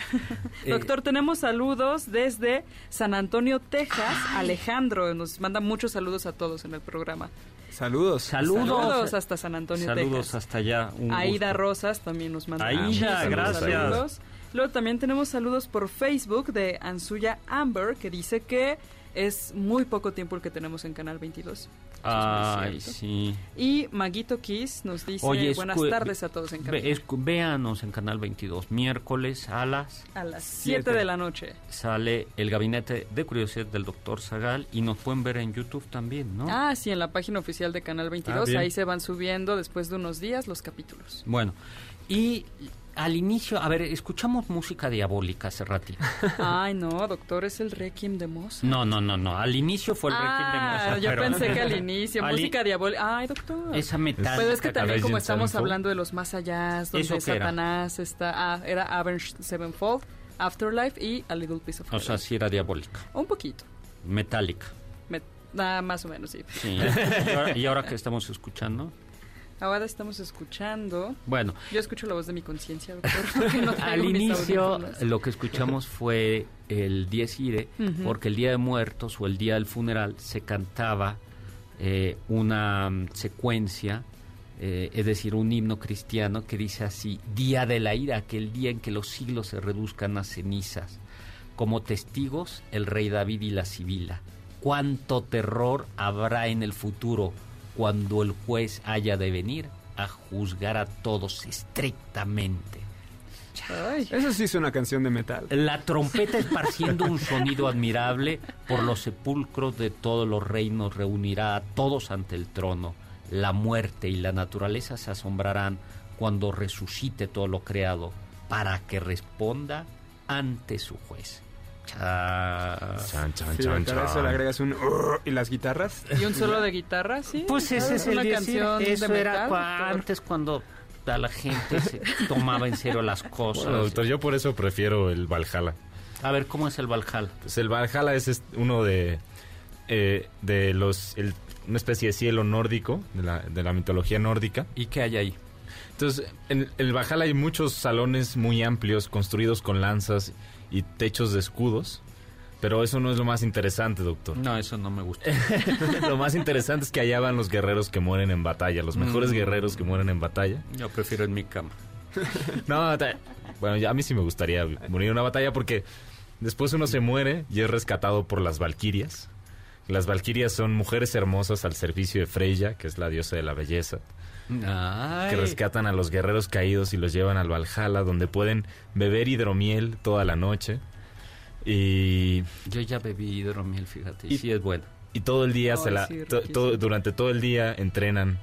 Eh, Doctor, tenemos saludos desde San Antonio, Texas. Alejandro nos manda muchos saludos a todos en el programa. Saludos. Saludos. Saludos hasta San Antonio, Saludos Texas. hasta allá. un Aida gusto. Rosas también nos manda Aida, gracias. saludos. Luego también tenemos saludos por Facebook de Ansuya Amber, que dice que es muy poco tiempo el que tenemos en Canal 22. Eso es muy Ay, sí. Y Maguito Kiss nos dice Oye, buenas tardes a todos en Canal véanos en Canal 22. Miércoles a las A las 7 Siete. de la noche. sale el gabinete de curiosidad del doctor Zagal y nos pueden ver en YouTube también, ¿no? Ah, sí, en la página oficial de Canal 22. bien. ahí se van subiendo después de unos días los capítulos. Bueno, y al inicio, a ver, escuchamos música diabólica hace ratito. Ay, no, doctor, es el Requiem de Mozart. No, no, no, no. Al inicio fue el Requiem de Ah, Mozart. yo pero- pensé que al inicio, al música diabólica. Ay, doctor. Esa metálica. Pero es que también como estamos Sevenfold. hablando de los más allá, donde. Satanás está... Ah, era Avenged Sevenfold, Afterlife y A Little Piece of O sea, Heaven. sí era diabólica. Un poquito. Metálica. Me- ah, más o menos, sí. Sí. y, ahora, y ahora que estamos escuchando. Ahora estamos escuchando... Bueno, Yo escucho la voz de mi conciencia, no al inicio lo que escuchamos fue el Dies Irae, Ujú. porque el Día de Muertos o el Día del Funeral se cantaba eh, una mm, secuencia, eh, es decir, un himno cristiano que dice así, Día de la ira, aquel día en que los siglos se reduzcan a cenizas. Como testigos, el rey David y la Sibila. ¿Cuánto terror habrá en el futuro cuando el juez haya de venir a juzgar a todos estrictamente? Ay. Eso sí es una canción de metal. La trompeta esparciendo un sonido admirable por los sepulcros de todos los reinos reunirá a todos ante el trono. La muerte y la naturaleza se asombrarán cuando resucite todo lo creado para que responda ante su juez. Cha- Chan, chan, Sí, chan, a eso le agregas un y las guitarras. Y un solo de guitarra, sí. Pues ese es el decir, canción eso de era metal, cua- doctor. antes cuando puta, la gente se tomaba en serio las cosas. Bueno, doctor, yo por eso prefiero el Valhalla. A ver, ¿cómo es el Valhalla? Pues el Valhalla es uno de, eh, de los... el- una especie de cielo nórdico, de la, de la mitología nórdica. ¿Y qué hay ahí? Entonces, en el Valhalla hay muchos salones muy amplios, construidos con lanzas y techos de escudos. Pero eso no es lo más interesante, doctor. No, eso no me gusta. lo más interesante es que allá van los guerreros que mueren en batalla, los mejores Mm. guerreros que mueren en batalla. Yo prefiero en mi cama. No, bueno, a mí sí me gustaría morir en una batalla porque después uno se muere y es rescatado por las valquirias. Las valquirias son mujeres hermosas al servicio de Freya, que es la diosa de la belleza, Ay. que rescatan a los guerreros caídos y los llevan al Valhalla, donde pueden beber hidromiel toda la noche. Y, Yo ya bebí hidromiel, fíjate, y sí es bueno. y todo el día, se la, sí, to- riquísimo. todo- durante todo el día entrenan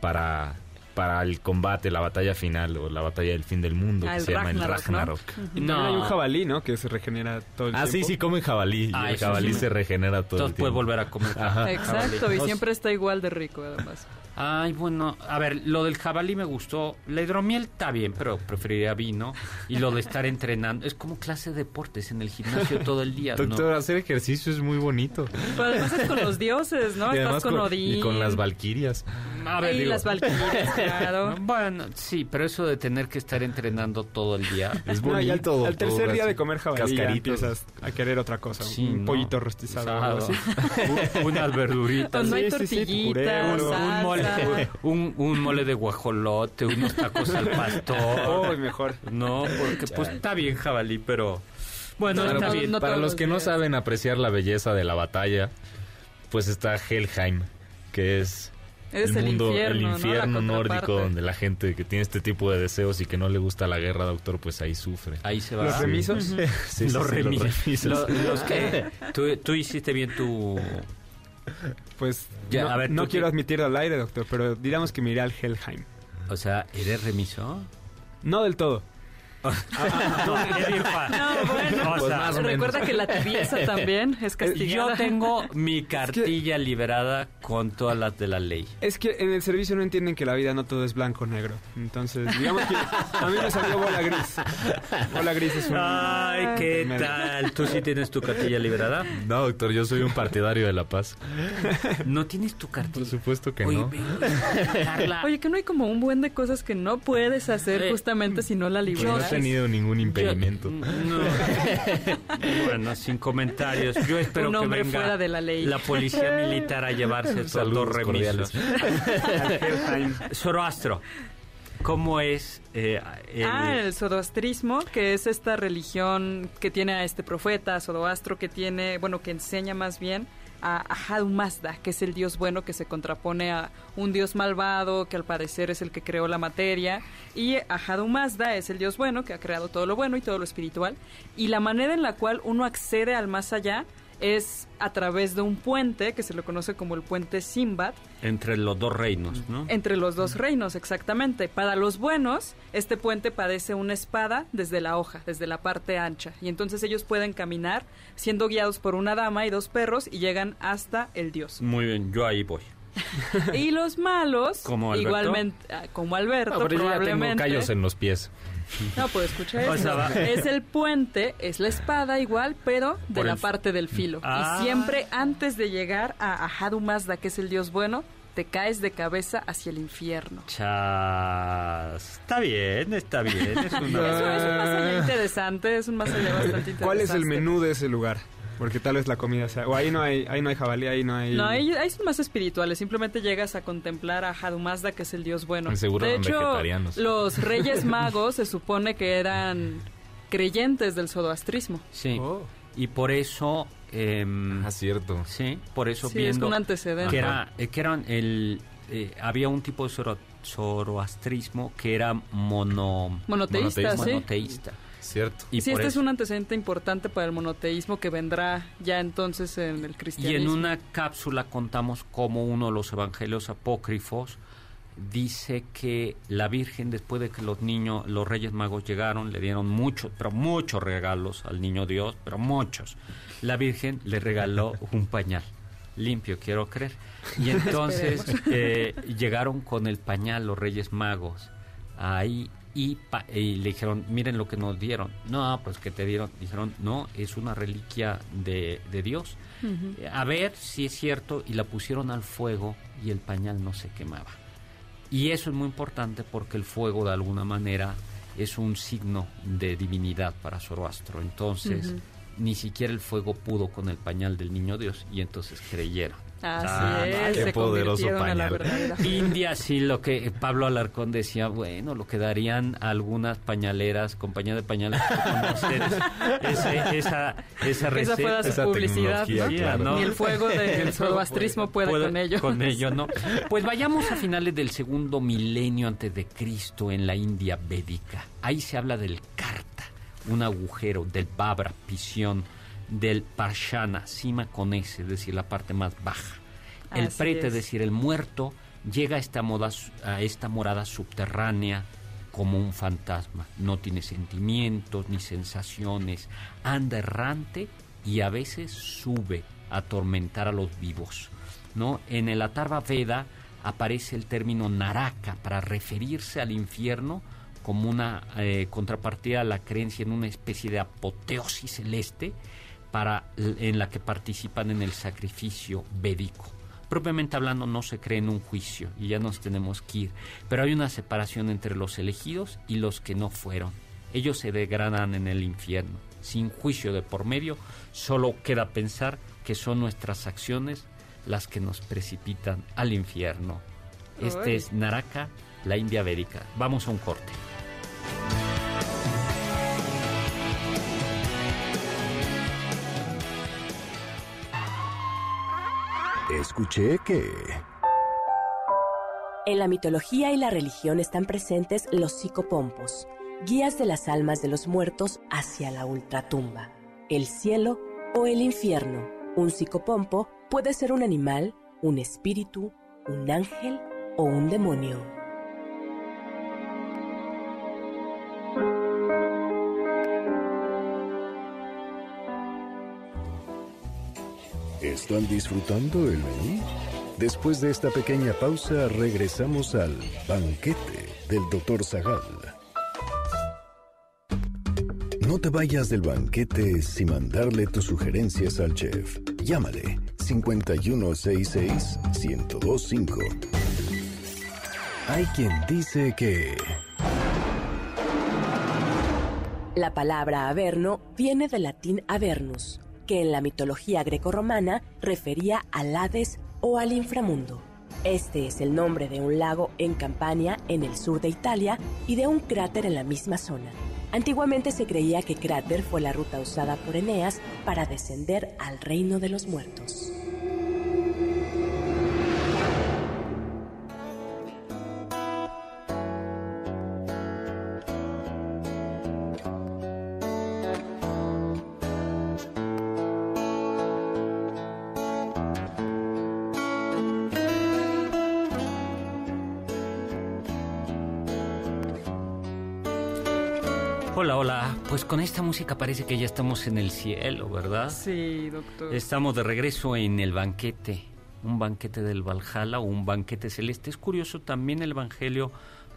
para, para el combate, la batalla final o la batalla del fin del mundo, Ah, que el se llama el Ragnarok, ¿no? También hay un jabalí, ¿no? Que se regenera todo el Ah, sí, tiempo. sí, comen jabalí. Ah, y el jabalí sí. se regenera todo Entonces el puedes tiempo. volver a comer. Ajá. Exacto, y siempre está igual de rico, además. Ay, bueno, a ver, lo del jabalí me gustó. La hidromiel está bien, pero preferiría vino. Y lo de estar entrenando, es como clase de deportes en el gimnasio todo el día, ¿no? Doctor, hacer ejercicio es muy bonito. Pero además es con los dioses, ¿no? y Estás con, Odín. y con las valquirias. A ver, y digo, las valquirias, claro. Bueno, sí, pero eso de tener que estar entrenando todo el día. Es No, y al, bonito. al tercer todo día así. de comer jabalí ya empiezas a querer otra cosa. Sí, un ¿no? pollito rostizado. Unas verduritas. No hay Sí, sí, sí, tortillitas, puré, un, un mole. Un, un mole de guajolote, unos tacos al pastor. Uy, mejor. No, porque pues está bien jabalí, pero bueno, Para, está no, bien. no para los los que no saben apreciar la belleza de la batalla, pues está Helheim, que es Es el el mundo, infierno, el infierno nórdico, donde la gente que tiene este tipo de deseos y que no le gusta la guerra, doctor, pues ahí sufre. Ahí se va. Los remisos. Sí, sí, los sí, remisos. remisos. Lo- los que tú, tú hiciste bien tu Pues Ya, no, a ver, no tú quiero qué- admitirlo al aire, doctor, pero digamos que me iré al Helheim. o sea, ¿eres remiso? No del todo. No, bueno, Pues sea, más o menos. recuerda que la tibieza también es castigada. Yo tengo mi cartilla liberada con todas las de la ley. Es que en el servicio no entienden que la vida no todo es blanco o negro. Entonces, digamos que a mí me salió bola gris. Bola gris es un... Ay, ¿qué Medio. tal? ¿Tú sí tienes tu cartilla liberada? No, doctor, yo soy un partidario de la paz. ¿No tienes tu Por cartilla? supuesto que Oye, no. Oye, que no hay como un buen de cosas que no puedes hacer Eh, justamente si no la no he tenido ningún impedimento. Yo- no. bueno, sin comentarios. Yo espero Un que hombre venga fuera de la ley. la policía militar a llevarse estos dos remisos. Zoroastro, ¿cómo es eh, el- Ah, el zoroastrismo, que es esta religión que tiene a este profeta, Zoroastro, que tiene, bueno, que enseña más bien a Ahadu Mazda, que es el dios bueno que se contrapone a un dios malvado, que al parecer es el que creó la materia, y Ahadu Mazda es el dios bueno que ha creado todo lo bueno y todo lo espiritual, y la manera en la cual uno accede al más allá es a través de un puente que se lo conoce como el puente Simbad, entre los dos reinos, ¿no? entre los dos reinos, exactamente. Para los buenos, este puente padece una espada desde la hoja, desde la parte ancha. Y entonces ellos pueden caminar siendo guiados por una dama y dos perros y llegan hasta el dios. Muy bien, yo ahí voy. Y los malos, ¿Como Alberto? igualmente, ah, como Alberto, No, pero yo ya tengo probablemente. callos en los pies. No, pues escucha O eso. sea, Es el puente, es la espada igual, pero de la parte del filo. Ah. Y siempre antes de llegar a Ahadu Mazda, que es el dios bueno, te caes de cabeza hacia el infierno. Chas. Está bien, está bien. Es una- Es, un- es un más allá interesante, es un más allá bastante interesante. ¿Cuál es el menú de ese lugar? Porque tal vez la comida sea... O ahí no hay, ahí no hay jabalí, ahí no hay... No, ahí, ahí son más espirituales. Simplemente llegas a contemplar a Hadumazda, que es el dios bueno. Seguro de hecho, vegetarianos. los reyes magos se supone que eran creyentes del zoroastrismo. Sí. Oh. Y por eso... em, Ah, cierto. sí, por eso Sí, es viendo... un antecedente. que era, eh, que eran el... eh, había un tipo de zoro- zoroastrismo que era mono... Monoteísta, sí. monoteísta. Cierto. Y sí, este es un antecedente importante para el monoteísmo que vendrá ya entonces en el Y cristianismo. en una cápsula contamos cómo uno de los evangelios apócrifos dice que la Virgen, después de que los niños, los Reyes Magos llegaron, le dieron muchos, pero muchos regalos al niño Dios, pero muchos. La Virgen le regaló un pañal limpio, quiero creer. Y entonces eh, llegaron con el pañal los Reyes Magos ahí y, pa- y le dijeron, miren lo que nos dieron. No, pues que te dieron. Dijeron, no, es una reliquia de, de Dios. Eh, A ver si es cierto. Y la pusieron al fuego y el pañal no se quemaba. Y eso es muy importante porque el fuego de alguna manera es un signo de divinidad para Zoroastro. Entonces, ni siquiera el fuego pudo con el pañal del niño Dios y entonces creyeron. Así Ah, es, qué se poderoso convirtieron a la pañal. India, sí, lo que Pablo Alarcón decía, bueno, lo que darían algunas pañaleras, compañía de pañales, esa, esa Esa fue la receta. Esa publicidad, ¿no? claro. Ni el fuego del zoroastrismo puede, Puede- con ello. Con ello, ¿no? Pues vayamos a finales del segundo milenio antes de Cristo en la India védica. Ahí se habla del Karta, un agujero, del Babra, Pisión, del Parshana, cima con S, es decir, la parte más baja. El Así prete, es. es decir, el muerto, llega a esta, moda, a esta morada subterránea como un fantasma. No tiene sentimientos ni sensaciones. Anda errante y a veces sube a atormentar a los vivos. ¿no? En el Atarva Veda aparece el término Naraka para referirse al infierno como una eh, contrapartida a la creencia en una especie de apoteosis celeste para, en la que participan en el sacrificio védico. Propiamente hablando, no se cree en un juicio y ya nos tenemos que ir, pero hay una separación entre los elegidos y los que no fueron. Ellos se degradan en el infierno. Sin juicio de por medio, solo queda pensar que son nuestras acciones las que nos precipitan al infierno. Este es Naraka, la India Védica. Vamos a un corte. Escuché que... En la mitología y la religión están presentes los psicopompos, guías de las almas de los muertos hacia la ultratumba, el cielo o el infierno. Un psicopompo puede ser un animal, un espíritu, un ángel o un demonio. ¿Están disfrutando el menú? Después de esta pequeña pausa, regresamos al banquete del Dr. Zagal. No te vayas del banquete sin mandarle tus sugerencias al chef. Llámale 5166-1025. Hay quien dice que... La palabra averno viene del latín avernus, que en la mitología grecorromana refería al Hades o al inframundo. Este es el nombre de un lago en Campania, en el sur de Italia, y de un cráter en la misma zona. Antiguamente se creía que cráter fue la ruta usada por Eneas para descender al reino de los muertos. Hola, hola. Pues con esta música parece que ya estamos en el cielo, ¿verdad? Sí, doctor. Estamos de regreso en el banquete, un banquete del Valhalla o un banquete celeste. Es curioso, también el Evangelio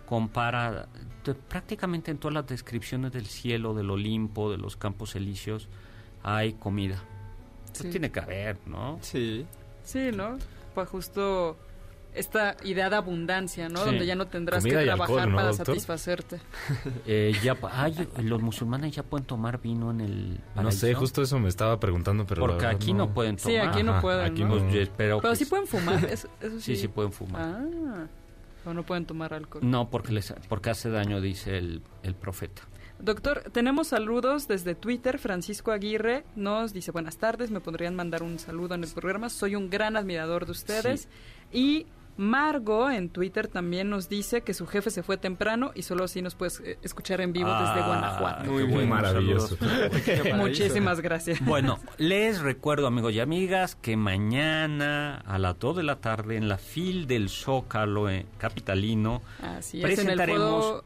compara t- prácticamente en todas las descripciones del cielo, del Olimpo, de los campos elíseos, hay comida. Pues Sí. tiene que haber, ¿no? Sí. Sí, ¿no? Pues justo esta idea de abundancia, ¿no? Sí. Donde ya no tendrás Comida que trabajar alcohol, ¿no, para doctor? satisfacerte. Eh, ya, ay, los musulmanes ya pueden tomar vino en el No sé, justo eso me estaba preguntando, pero Porque verdad aquí no, pueden tomar. Sí, aquí no Ajá, pueden, aquí ¿no? no. Pues, pero, Pero sí pues, pueden fumar, eso, eso sí. Sí, sí pueden fumar. Ah, o no pueden tomar alcohol. No, porque, les, porque hace daño, dice el, el profeta. Doctor, tenemos saludos desde Twitter. Francisco Aguirre nos dice buenas tardes, me podrían mandar un saludo en el programa. Soy un gran admirador de ustedes. Y Margo en Twitter también nos dice que su jefe se fue temprano y solo así nos puedes eh, escuchar en vivo desde Ah, Guanajuato. Muy bueno, maravilloso. Muchísimas gracias. Bueno, les recuerdo, amigos y amigas, que mañana a las 2 de la tarde en la FIL del Zócalo eh, capitalino, Así es, en el presentaremos- foro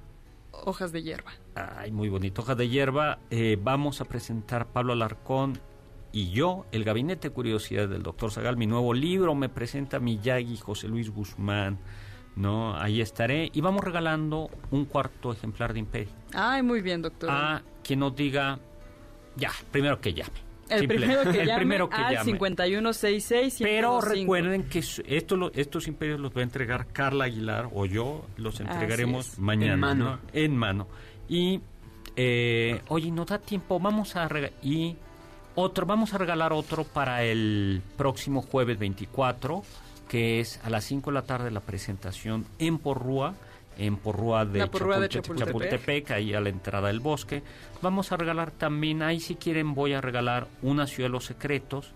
Hojas de Hierba. ay, muy bonito, hoja de hierba, eh, vamos a presentar Pablo Alarcón y yo, el Gabinete de Curiosidades del Doctor Zagal, mi nuevo libro, me presenta Miyagi, José Luis Guzmán, ¿no? Ahí estaré y vamos regalando un cuarto ejemplar de Imperio Ay, muy bien, doctor. a quien nos diga, ya, primero que llame. el Simple- primero que el llame primero que al llame. 5166 Pero recuerden que esto lo- estos imperios los va a entregar Carla Aguilar o yo los entregaremos mañana. En mano. ¿no? En mano. Y, eh, oye, nos da tiempo, vamos a y otro, vamos a regalar otro para el próximo jueves 24, que es a las 5 de la tarde la presentación en Porrúa. En Porrúa de, Chapultepec. Chapultepec, ahí a la entrada del bosque. Vamos a regalar también, ahí si quieren voy a regalar una ciudad de los secretos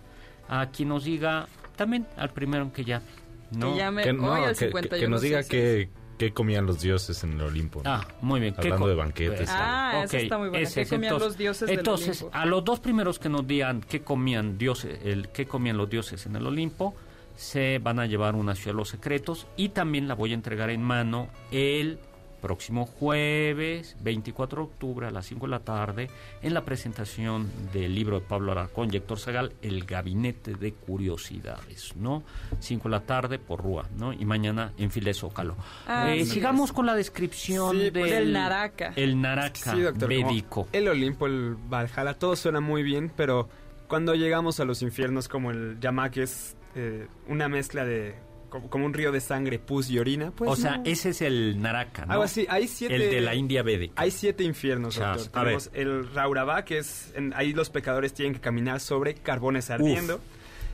a quien nos diga, también al primero que llame. ¿no? Que llame Que, no, hoy al que- que- 51 que nos diga qué, qué comían los dioses en el Olimpo. Ah, muy bien. ¿Qué Hablando de banquetes. Ah, esa Ok, está muy buena. ese ¿Qué comían entonces, los dioses Entonces, Olimpo? a los dos primeros que nos digan qué comían dioses, el qué comían los dioses en el Olimpo, se van a llevar una ciudad de los secretos y también la voy a entregar en mano el próximo jueves 24 de octubre a las 5 de la tarde en la presentación del libro de Pablo Alarcón y Héctor Zagal, El Gabinete de Curiosidades, ¿no? 5 de la tarde por Rúa, ¿no? Y mañana en File Zócalo. Ah, Eh, sí. sigamos con la descripción Sí, del, pues, Del Naraka. El Naraka Sí, doctor. como védico. El Olimpo, el Valhalla, todo suena muy bien, pero cuando llegamos a los infiernos como el Yamak es eh, una mezcla de... Como, como un río de sangre, pus y orina, pues o sea, no. ese es el Naraka, ¿no? Algo así, hay siete... El de la India védica. Hay siete infiernos, doctor. a ver. Tenemos el Rauraba, que es... en- ahí los pecadores tienen que caminar sobre carbones ardiendo.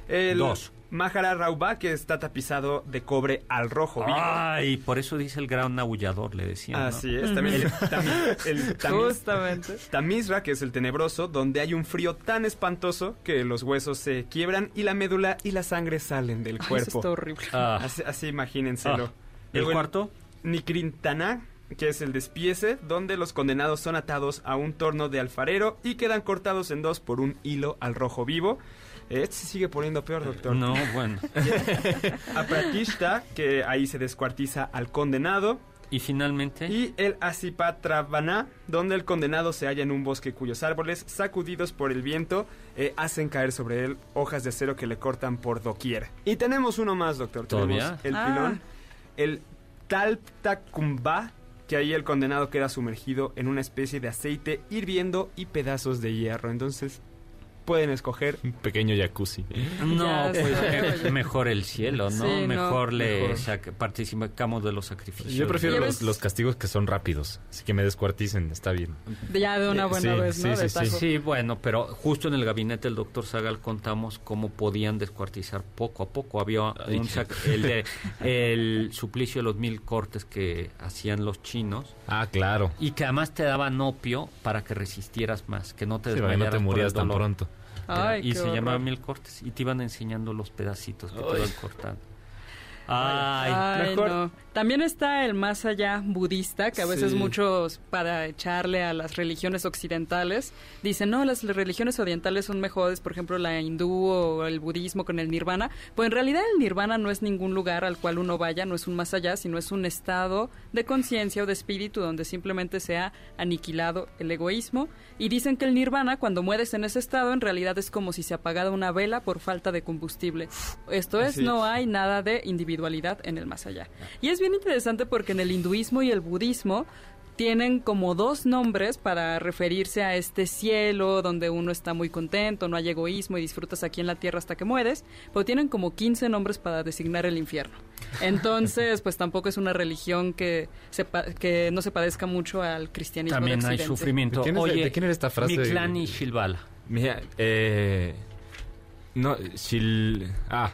El Dos. Mahara Rauba, que está tapizado de cobre al rojo vivo. Ay, por eso dice el gran aullador, le decían. ¿no? Así es, también el, tami- el tamiz- Justamente. Tamizra, que es el tenebroso, donde hay un frío tan espantoso que los huesos se quiebran y la médula y la sangre salen del Ay, eso cuerpo. está horrible. Ah, Así, así imagínenselo. Ah. ¿El Luego cuarto? Nikrintana, que es el despiece, donde los condenados son atados a un torno de alfarero y quedan cortados en dos por un hilo al rojo vivo. Este se sigue poniendo peor, doctor. No, bueno. Apratishta, que ahí se descuartiza al condenado. Y finalmente, Y el Asipatravana, donde el condenado se halla en un bosque cuyos árboles, sacudidos por el viento, eh, hacen caer sobre él hojas de acero que le cortan por doquier. Y tenemos uno más, doctor. ¿Todavía? Tenemos el Ah. pilón. El Taltakumba, que ahí el condenado queda sumergido en una especie de aceite hirviendo y pedazos de hierro. Entonces, pueden escoger Un pequeño jacuzzi. no, pues me- oye. mejor el cielo, ¿no? Sí, no. mejor le Mejor. sac- participamos de los sacrificios. Yo prefiero ¿Ya los, castigos que son rápidos. Así que me descuarticen, está bien. Ya de una Eh, buena sí, vez, ¿no? sí, de sí, sí. bueno, pero justo en el gabinete del doctor Zagal contamos cómo podían descuartizar poco a poco. Había un sac- el, de- el suplicio de los mil cortes que hacían los chinos Ah, claro. y que además te daban opio para que resistieras más, que no te Sí, que no desmayaras te el tan pronto. Ay, y se llamaban horror. mil cortes y te iban enseñando los pedacitos que te iban cortando. Ay, Ay, mejor- no. También está el más allá budista, que a veces Sí. muchos, para echarle a las religiones occidentales, dicen, no, las religiones orientales son mejores, por ejemplo, la hindú o el budismo con el nirvana. Pues en realidad el nirvana no es ningún lugar al cual uno vaya, no es un más allá, sino es un estado de conciencia o de espíritu donde simplemente se ha aniquilado el egoísmo. Y dicen que el nirvana, cuando mueres en ese estado, en realidad es como si se apagara una vela por falta de combustible. Esto es, Así no es. hay nada de individualidad en el más allá. Y es bien interesante porque en el hinduismo y el budismo tienen como dos nombres para referirse a este cielo donde uno está muy contento, no hay egoísmo y disfrutas aquí en la tierra hasta que mueres, pero tienen como 15 nombres para designar el infierno. Entonces, pues tampoco es una religión que, se pa- que no se parezca mucho al cristianismo. de también hay sufrimiento. ¿De quién es- Oye, de quién era esta frase? Mictlán y Shilvala. Mira, eh... No, Shil... Ah,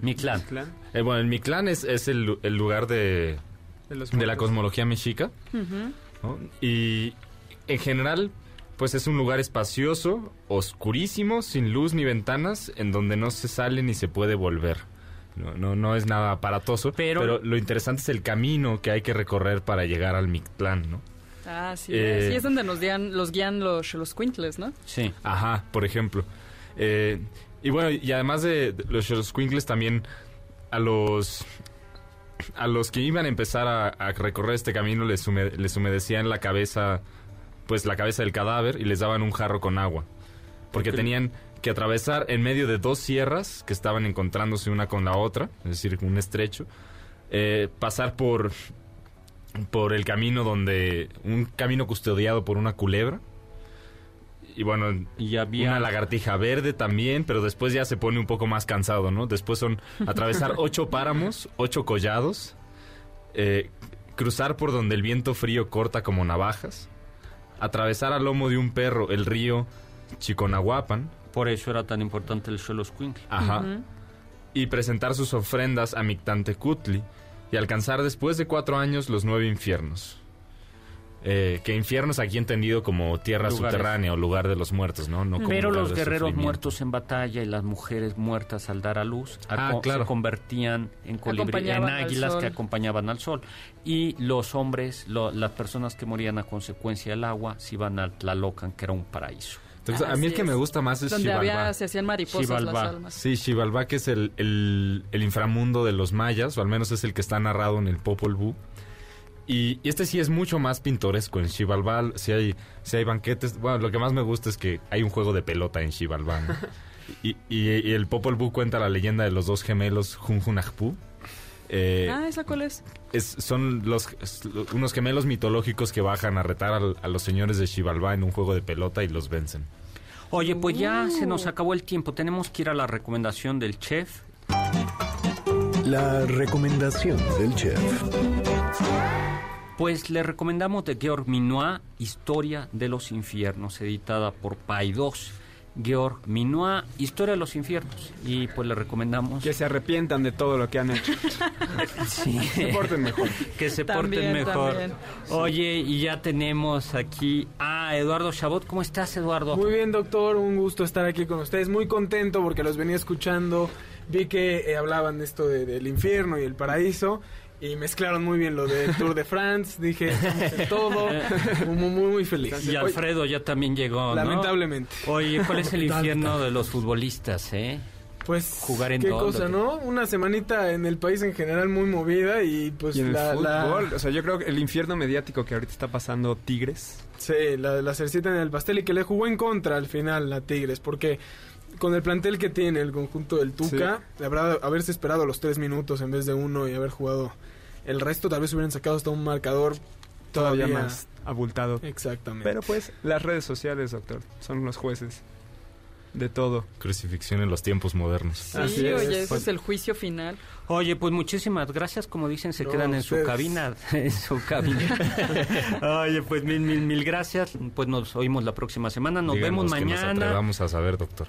Mictlán. Clan eh, bueno, el Mictlán es, es el, el lugar de, de, los de la cosmología mexica. Ujú. ¿no? Y en general, pues es un lugar espacioso, oscurísimo, sin luz ni ventanas, en donde no se sale ni se puede volver. No, no, no es nada aparatoso, Pero- pero, lo interesante es el camino que hay que recorrer para llegar al Mictlán, ¿no? Ah, sí, Eh, sí, es donde nos guían, los guían los, los quintles, ¿no? Sí. Ajá, por ejemplo. Eh, y bueno, y además de de los Squinkles también a los a los que iban a empezar a, a recorrer este camino les, hume- les humedecían la cabeza, pues la cabeza del cadáver y les daban un jarro con agua. Porque tenían que atravesar en medio de dos sierras que estaban encontrándose una con la otra, es decir, un estrecho, eh, pasar por, por el camino donde... Un camino custodiado por una culebra. Y bueno, Y había una lagartija verde también, pero después ya se pone un poco más cansado, ¿no? Después son atravesar ocho páramos, ocho collados, eh, cruzar por donde el viento frío corta como navajas, atravesar al lomo de un perro el río Chiconahuapan, Por eso era tan importante el Xoloscuincle. ajá, y presentar sus ofrendas a Mictantecutli y alcanzar después de cuatro años los nueve infiernos. Eh, que infiernos aquí entendido como tierra Lugares. subterránea o lugar de los muertos, ¿no? no como Pero los guerreros muertos en batalla y las mujeres muertas al dar a luz Ah, claro. se convertían en colibrí, en águilas que acompañaban al sol. Y los hombres, lo- las personas que morían a consecuencia del agua, se iban al Tlalocan, que era un paraíso. Entonces, a mí el que me es. gusta más es Donde Xibalbá. había, se hacían mariposas Xibalbá. las almas. Sí, Xibalbá, que es el, el- el inframundo de los mayas, o al menos es el que está narrado en el Popol Vuh. Y, y este sí es mucho más pintoresco. En Xibalbá sí hay, sí hay banquetes. Bueno, lo que más me gusta es que hay un juego de pelota en Xibalbá. ¿no? y, y- y el Popol Vuh cuenta la leyenda de los dos gemelos Junjunajpú. Eh, Ah, ¿esa cuál es? es- son los, es- unos gemelos mitológicos que bajan a retar al- a los señores de Xibalbá en un juego de pelota y los vencen. Oye, pues ya se Uh. nos acabó el tiempo. Tenemos que ir a la recomendación del chef. La recomendación del chef. Pues le recomendamos de Georg Minois, Historia de los Infiernos, editada por Paidós. Georg Minois, Historia de los Infiernos. Y pues le recomendamos Que se arrepientan de todo lo que han hecho. Sí. Se porten mejor. que se porten mejor. también. Oye, y ya tenemos aquí a Eduardo Chabot. ¿Cómo estás, Eduardo? Muy bien, doctor, un gusto estar aquí con ustedes. Muy contento porque los venía escuchando. Vi que eh, hablaban de esto de- del infierno y el paraíso. Y mezclaron muy bien lo del Tour de France. Dije, todo. Muy, muy, muy feliz. Y Alfredo ya también llegó, ¿no? Lamentablemente. Oye, ¿cuál es el infierno de los futbolistas, eh? Pues, Jugar en qué todo, cosa. ¿no? Una semanita en el país en general muy movida y pues Y en el la, la- fútbol, o sea, yo creo que el infierno mediático que ahorita está pasando Tigres. Sí, la, la cercita en el pastel y que le jugó en contra al final a Tigres, porque con el plantel que tiene el conjunto del Tuca, la verdad, haberse esperado los tres minutos en vez de uno y haber jugado el resto, tal vez hubieran sacado hasta un marcador Todavía, todavía, más abultado. Exactamente. Pero pues, las redes sociales, doctor, son los jueces de todo. Crucifixión en los tiempos modernos. Sí, Así es. oye, ese Pues- es el juicio final. Oye, pues muchísimas gracias. Como dicen, se No, quedan en su cabina. En su cabina. Oye, pues mil, mil, mil gracias. Pues nos oímos la próxima semana. Nos Díganos vemos que nos mañana. atrevamos a saber, doctor.